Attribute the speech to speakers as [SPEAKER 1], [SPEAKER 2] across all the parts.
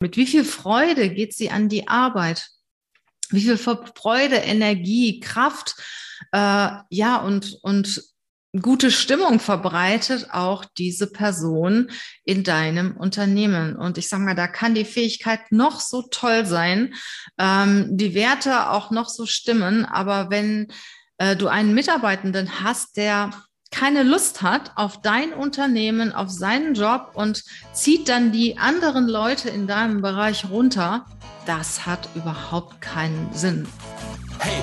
[SPEAKER 1] Mit wie viel Freude geht sie an die Arbeit? Wie viel Freude, Energie, Kraft, äh, ja, und, und gute Stimmung verbreitet auch diese Person in deinem Unternehmen. Und ich sage mal, da kann die Fähigkeit noch so toll sein, ähm, die Werte auch noch so stimmen, aber wenn äh, du einen Mitarbeitenden hast, der keine Lust hat auf dein Unternehmen, auf seinen Job und zieht dann die anderen Leute in deinem Bereich runter, das hat überhaupt keinen Sinn.
[SPEAKER 2] Hey,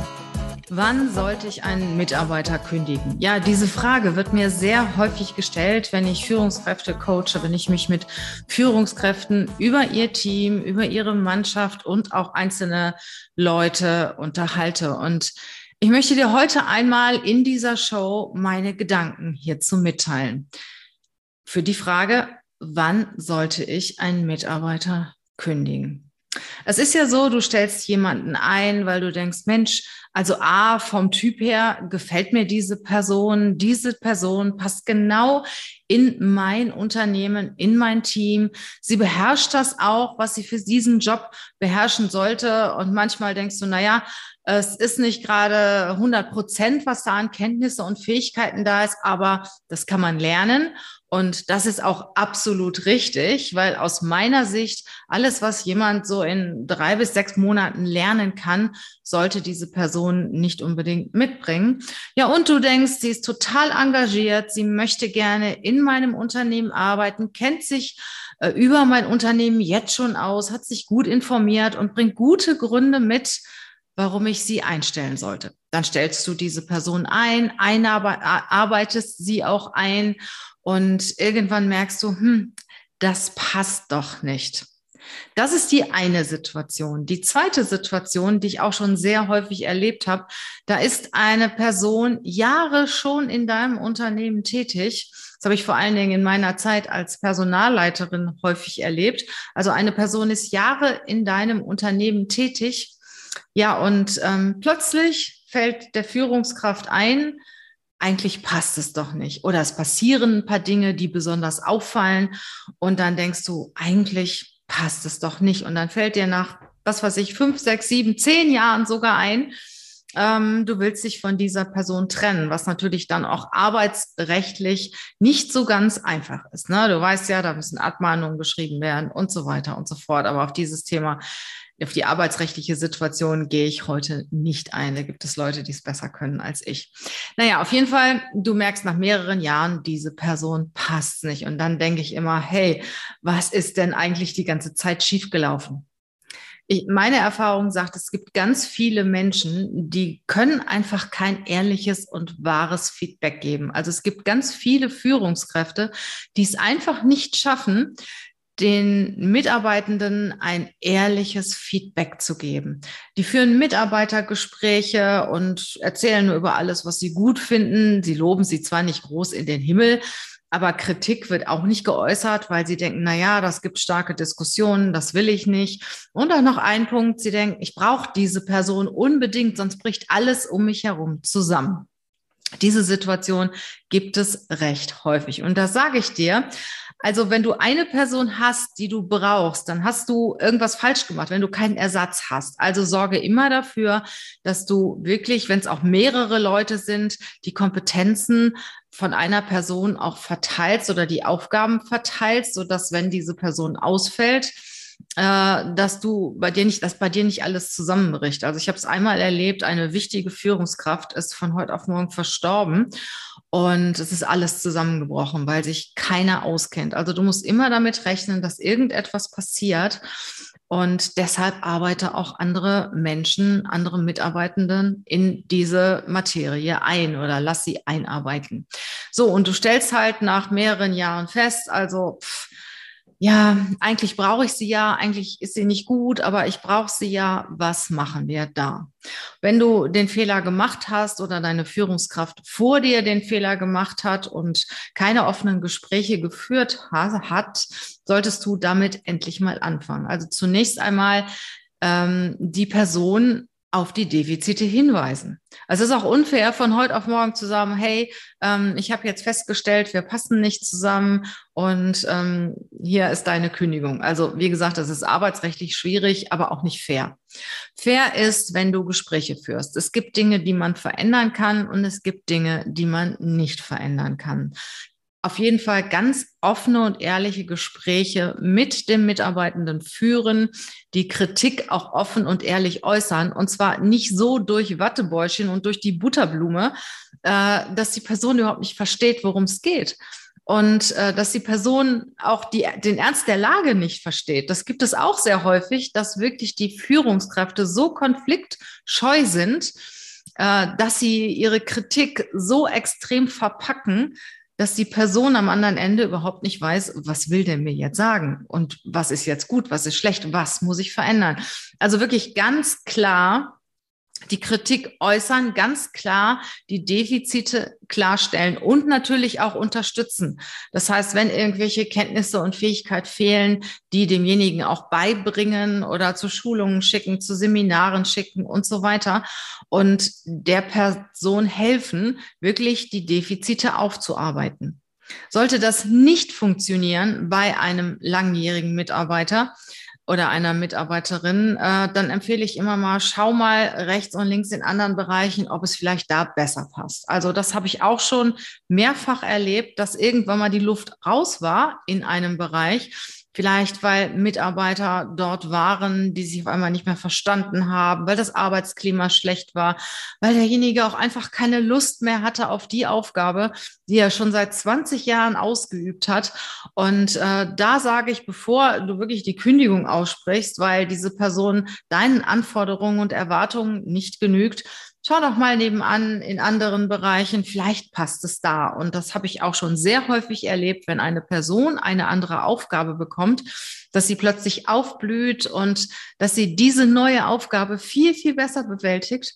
[SPEAKER 1] Wann sollte ich einen Mitarbeiter kündigen? Ja, diese Frage wird mir sehr häufig gestellt, wenn ich Führungskräfte coache, wenn ich mich mit Führungskräften über ihr Team, über ihre Mannschaft und auch einzelne Leute unterhalte. Und ich möchte dir heute einmal in dieser Show meine Gedanken hierzu mitteilen. Für die Frage, wann sollte ich einen Mitarbeiter kündigen? Es ist ja so, du stellst jemanden ein, weil du denkst, Mensch, also A, vom Typ her gefällt mir diese Person, diese Person passt genau in mein Unternehmen, in mein Team. Sie beherrscht das auch, was sie für diesen Job beherrschen sollte. Und manchmal denkst du, na ja, es ist nicht gerade 100 Prozent, was da an Kenntnisse und Fähigkeiten da ist, aber das kann man lernen. Und das ist auch absolut richtig, weil aus meiner Sicht alles, was jemand so in drei bis sechs Monaten lernen kann, sollte diese Person nicht unbedingt mitbringen. Ja, und du denkst, sie ist total engagiert, sie möchte gerne in meinem Unternehmen arbeiten, kennt sich äh, über mein Unternehmen jetzt schon aus, hat sich gut informiert und bringt gute Gründe mit, warum ich sie einstellen sollte. Dann stellst du diese Person ein, einarbeitest sie auch ein und irgendwann merkst du, hm, das passt doch nicht. Das ist die eine Situation. Die zweite Situation, die ich auch schon sehr häufig erlebt habe, da ist eine Person Jahre schon in deinem Unternehmen tätig. Das habe ich vor allen Dingen in meiner Zeit als Personalleiterin häufig erlebt. Also eine Person ist Jahre in deinem Unternehmen tätig. Ja, und ähm, plötzlich fällt der Führungskraft ein, eigentlich passt es doch nicht. Oder es passieren ein paar Dinge, die besonders auffallen. Und dann denkst du, eigentlich passt es doch nicht. Und dann fällt dir nach, was weiß ich, fünf, sechs, sieben, zehn Jahren sogar ein, ähm, du willst dich von dieser Person trennen, was natürlich dann auch arbeitsrechtlich nicht so ganz einfach ist. Ne? Du weißt ja, da müssen Abmahnungen geschrieben werden und so weiter und so fort. Aber auf dieses Thema auf die arbeitsrechtliche Situation gehe ich heute nicht ein. Da gibt es Leute, die es besser können als ich. Naja, auf jeden Fall, du merkst nach mehreren Jahren, diese Person passt nicht. Und dann denke ich immer, hey, was ist denn eigentlich die ganze Zeit schiefgelaufen? Ich, meine Erfahrung sagt, es gibt ganz viele Menschen, die können einfach kein ehrliches und wahres Feedback geben. Also es gibt ganz viele Führungskräfte, die es einfach nicht schaffen, den Mitarbeitenden ein ehrliches Feedback zu geben. Die führen Mitarbeitergespräche und erzählen nur über alles, was sie gut finden. Sie loben sie zwar nicht groß in den Himmel, aber Kritik wird auch nicht geäußert, weil sie denken, na ja, das gibt starke Diskussionen, das will ich nicht. Und dann noch ein Punkt, sie denken, ich brauche diese Person unbedingt, sonst bricht alles um mich herum zusammen. Diese Situation gibt es recht häufig. Und das sage ich dir, also wenn du eine Person hast, die du brauchst, dann hast du irgendwas falsch gemacht, wenn du keinen Ersatz hast. Also sorge immer dafür, dass du wirklich, wenn es auch mehrere Leute sind, die Kompetenzen von einer Person auch verteilst oder die Aufgaben verteilst, so dass wenn diese Person ausfällt, äh, dass du bei dir nicht, dass bei dir nicht alles zusammenbricht. Also ich habe es einmal erlebt, eine wichtige Führungskraft ist von heute auf morgen verstorben und es ist alles zusammengebrochen, weil sich keiner auskennt. Also du musst immer damit rechnen, dass irgendetwas passiert. Und deshalb arbeite auch andere Menschen, andere Mitarbeitenden in diese Materie ein oder lass sie einarbeiten. So, und du stellst halt nach mehreren Jahren fest, also pff, ja, eigentlich brauche ich sie ja, eigentlich ist sie nicht gut, aber ich brauche sie ja. Was machen wir da? Wenn du den Fehler gemacht hast oder deine Führungskraft vor dir den Fehler gemacht hat und keine offenen Gespräche geführt hat, solltest du damit endlich mal anfangen. Also zunächst einmal ähm, die Person auf die Defizite hinweisen. Also es ist auch unfair, von heute auf morgen zu sagen, hey, ähm, ich habe jetzt festgestellt, wir passen nicht zusammen und ähm, hier ist deine Kündigung. Also wie gesagt, das ist arbeitsrechtlich schwierig, aber auch nicht fair. Fair ist, wenn du Gespräche führst. Es gibt Dinge, die man verändern kann und es gibt Dinge, die man nicht verändern kann auf jeden Fall ganz offene und ehrliche Gespräche mit dem Mitarbeitenden führen, die Kritik auch offen und ehrlich äußern. Und zwar nicht so durch Wattebäuschen und durch die Butterblume, äh, dass die Person überhaupt nicht versteht, worum es geht. Und äh, dass die Person auch die, den Ernst der Lage nicht versteht. Das gibt es auch sehr häufig, dass wirklich die Führungskräfte so konfliktscheu sind, äh, dass sie ihre Kritik so extrem verpacken, dass die Person am anderen Ende überhaupt nicht weiß, was will der mir jetzt sagen und was ist jetzt gut, was ist schlecht, was muss ich verändern. Also wirklich ganz klar die Kritik äußern, ganz klar die Defizite klarstellen und natürlich auch unterstützen. Das heißt, wenn irgendwelche Kenntnisse und Fähigkeit fehlen, die demjenigen auch beibringen oder zu Schulungen schicken, zu Seminaren schicken und so weiter und der Person helfen, wirklich die Defizite aufzuarbeiten. Sollte das nicht funktionieren bei einem langjährigen Mitarbeiter, oder einer Mitarbeiterin, äh, dann empfehle ich immer mal, schau mal rechts und links in anderen Bereichen, ob es vielleicht da besser passt. Also das habe ich auch schon mehrfach erlebt, dass irgendwann mal die Luft raus war in einem Bereich Vielleicht, weil Mitarbeiter dort waren, die sich auf einmal nicht mehr verstanden haben, weil das Arbeitsklima schlecht war, weil derjenige auch einfach keine Lust mehr hatte auf die Aufgabe, die er schon seit 20 Jahren ausgeübt hat. Und äh, da sage ich, bevor du wirklich die Kündigung aussprichst, weil diese Person deinen Anforderungen und Erwartungen nicht genügt, schau doch mal nebenan in anderen Bereichen, vielleicht passt es da. Und das habe ich auch schon sehr häufig erlebt, wenn eine Person eine andere Aufgabe bekommt, dass sie plötzlich aufblüht und dass sie diese neue Aufgabe viel, viel besser bewältigt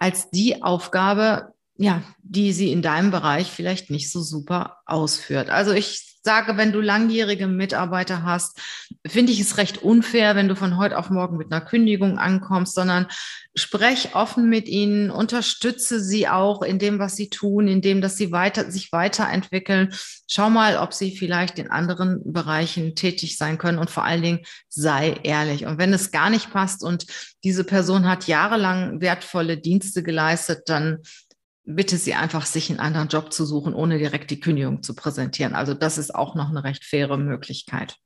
[SPEAKER 1] als die Aufgabe, ja, die sie in deinem Bereich vielleicht nicht so super ausführt. Also ich sage, wenn du langjährige Mitarbeiter hast, finde ich es recht unfair, wenn du von heute auf morgen mit einer Kündigung ankommst, sondern sprech offen mit ihnen, unterstütze sie auch in dem, was sie tun, in dem, dass sie weiter, sich weiterentwickeln. Schau mal, ob sie vielleicht in anderen Bereichen tätig sein können und vor allen Dingen sei ehrlich. Und wenn es gar nicht passt und diese Person hat jahrelang wertvolle Dienste geleistet, dann bitte sie einfach, sich einen anderen Job zu suchen, ohne direkt die Kündigung zu präsentieren. Also das ist auch noch eine recht faire Möglichkeit.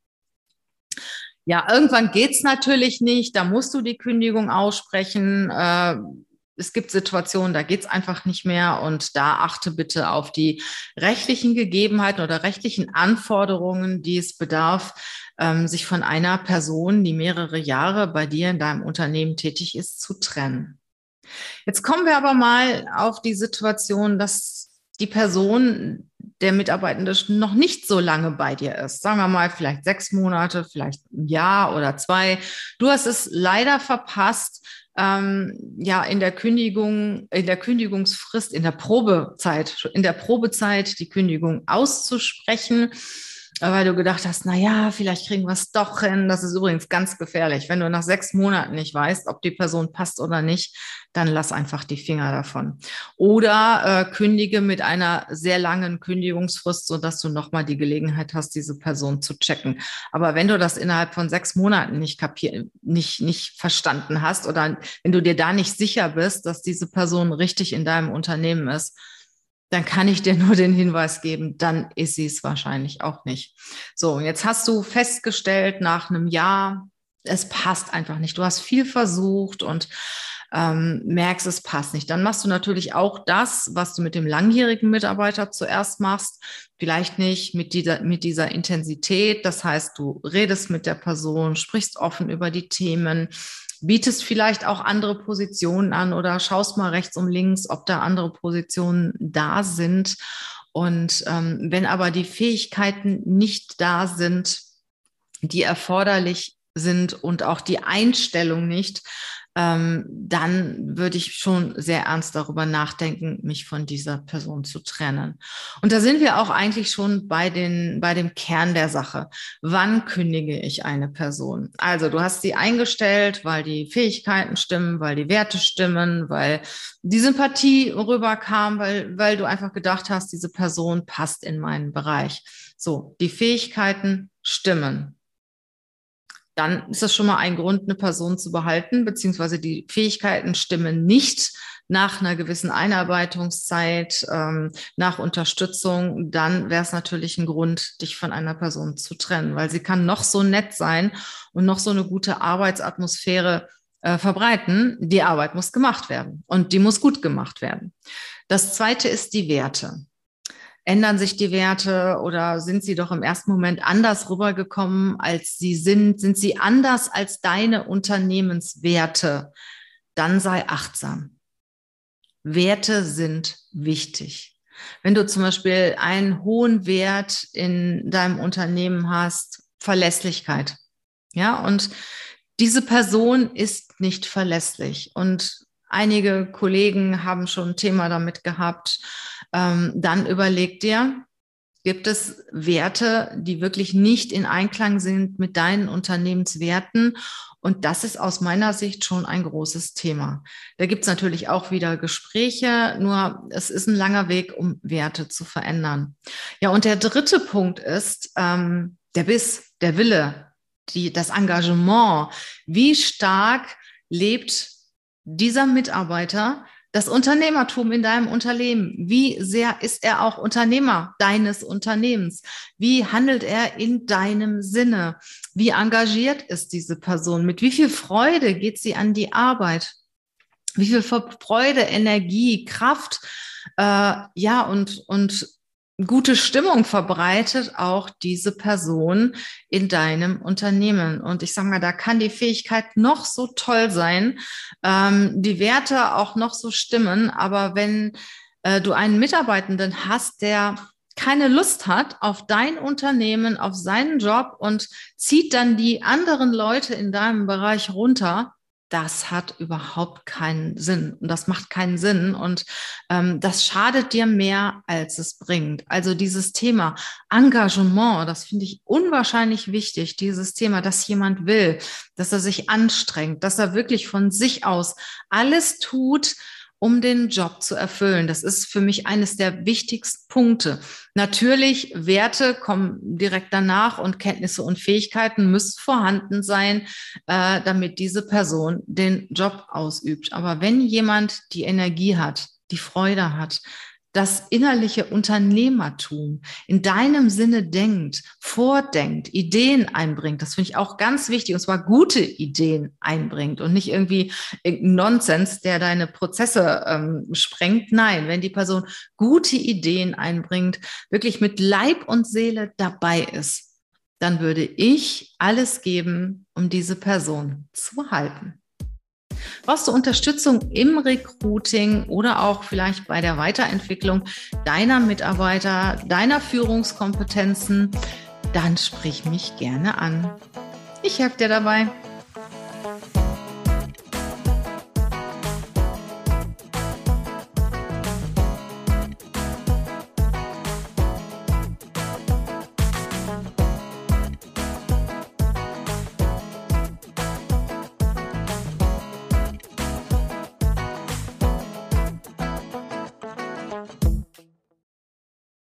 [SPEAKER 1] Ja, irgendwann geht's natürlich nicht. Da musst du die Kündigung aussprechen. Äh, es gibt Situationen, da geht's einfach nicht mehr. Und da achte bitte auf die rechtlichen Gegebenheiten oder rechtlichen Anforderungen, die es bedarf, ähm, sich von einer Person, die mehrere Jahre bei dir in deinem Unternehmen tätig ist, zu trennen. Jetzt kommen wir aber mal auf die Situation, dass die Person, der Mitarbeitende noch nicht so lange bei dir ist. Sagen wir mal, vielleicht sechs Monate, vielleicht ein Jahr oder zwei. Du hast es leider verpasst, ähm, ja, in der Kündigung, in der Kündigungsfrist, in der Probezeit, in der Probezeit die Kündigung auszusprechen weil du gedacht hast, na ja, vielleicht kriegen wir es doch hin. Das ist übrigens ganz gefährlich. Wenn du nach sechs Monaten nicht weißt, ob die Person passt oder nicht, dann lass einfach die Finger davon. Oder äh, kündige mit einer sehr langen Kündigungsfrist, sodass du nochmal die Gelegenheit hast, diese Person zu checken. Aber wenn du das innerhalb von sechs Monaten nicht kapier nicht, nicht verstanden hast oder wenn du dir da nicht sicher bist, dass diese Person richtig in deinem Unternehmen ist, dann kann ich dir nur den Hinweis geben, dann ist sie es wahrscheinlich auch nicht. So, jetzt hast du festgestellt nach einem Jahr, es passt einfach nicht. Du hast viel versucht und ähm, merkst, es passt nicht. Dann machst du natürlich auch das, was du mit dem langjährigen Mitarbeiter zuerst machst. Vielleicht nicht mit dieser, mit dieser Intensität. Das heißt, du redest mit der Person, sprichst offen über die Themen, bietest vielleicht auch andere Positionen an oder schaust mal rechts und links, ob da andere Positionen da sind. Und ähm, wenn aber die Fähigkeiten nicht da sind, die erforderlich sind und auch die Einstellung nicht, ähm, dann würde ich schon sehr ernst darüber nachdenken, mich von dieser Person zu trennen. Und da sind wir auch eigentlich schon bei, den, bei dem Kern der Sache. Wann kündige ich eine Person? Also du hast sie eingestellt, weil die Fähigkeiten stimmen, weil die Werte stimmen, weil die Sympathie rüberkam, weil, weil du einfach gedacht hast, diese Person passt in meinen Bereich. So, die Fähigkeiten stimmen dann ist das schon mal ein Grund, eine Person zu behalten, beziehungsweise die Fähigkeiten stimmen nicht nach einer gewissen Einarbeitungszeit, ähm, nach Unterstützung, dann wäre es natürlich ein Grund, dich von einer Person zu trennen, weil sie kann noch so nett sein und noch so eine gute Arbeitsatmosphäre äh, verbreiten. Die Arbeit muss gemacht werden und die muss gut gemacht werden. Das zweite ist die Werte. Ändern sich die Werte oder sind sie doch im ersten Moment anders rübergekommen, als sie sind? Sind sie anders als deine Unternehmenswerte? Dann sei achtsam. Werte sind wichtig. Wenn du zum Beispiel einen hohen Wert in deinem Unternehmen hast, Verlässlichkeit. Ja, und diese Person ist nicht verlässlich. Und einige Kollegen haben schon ein Thema damit gehabt, ähm, dann überleg dir, gibt es Werte, die wirklich nicht in Einklang sind mit deinen Unternehmenswerten? Und das ist aus meiner Sicht schon ein großes Thema. Da gibt es natürlich auch wieder Gespräche, nur es ist ein langer Weg, um Werte zu verändern. Ja, und der dritte Punkt ist ähm, der Biss, der Wille, die, das Engagement. Wie stark lebt dieser Mitarbeiter das Unternehmertum in deinem Unternehmen. Wie sehr ist er auch Unternehmer deines Unternehmens? Wie handelt er in deinem Sinne? Wie engagiert ist diese Person? Mit wie viel Freude geht sie an die Arbeit? Wie viel Freude, Energie, Kraft, äh, ja, und, und gute Stimmung verbreitet auch diese Person in deinem Unternehmen. Und ich sage mal, da kann die Fähigkeit noch so toll sein, ähm, die Werte auch noch so stimmen, aber wenn äh, du einen Mitarbeitenden hast, der keine Lust hat auf dein Unternehmen, auf seinen Job und zieht dann die anderen Leute in deinem Bereich runter, das hat überhaupt keinen Sinn. Und das macht keinen Sinn. Und ähm, das schadet dir mehr, als es bringt. Also dieses Thema Engagement, das finde ich unwahrscheinlich wichtig, dieses Thema, dass jemand will, dass er sich anstrengt, dass er wirklich von sich aus alles tut, um den Job zu erfüllen. Das ist für mich eines der wichtigsten Punkte. Natürlich, Werte kommen direkt danach und Kenntnisse und Fähigkeiten müssen vorhanden sein, äh, damit diese Person den Job ausübt. Aber wenn jemand die Energie hat, die Freude hat, das innerliche Unternehmertum in deinem Sinne denkt, vordenkt, Ideen einbringt. Das finde ich auch ganz wichtig, und zwar gute Ideen einbringt und nicht irgendwie Nonsens, der deine Prozesse ähm, sprengt. Nein, wenn die Person gute Ideen einbringt, wirklich mit Leib und Seele dabei ist, dann würde ich alles geben, um diese Person zu halten. Brauchst du Unterstützung im Recruiting oder auch vielleicht bei der Weiterentwicklung deiner Mitarbeiter, deiner Führungskompetenzen? Dann sprich mich gerne an. Ich helfe dir dabei.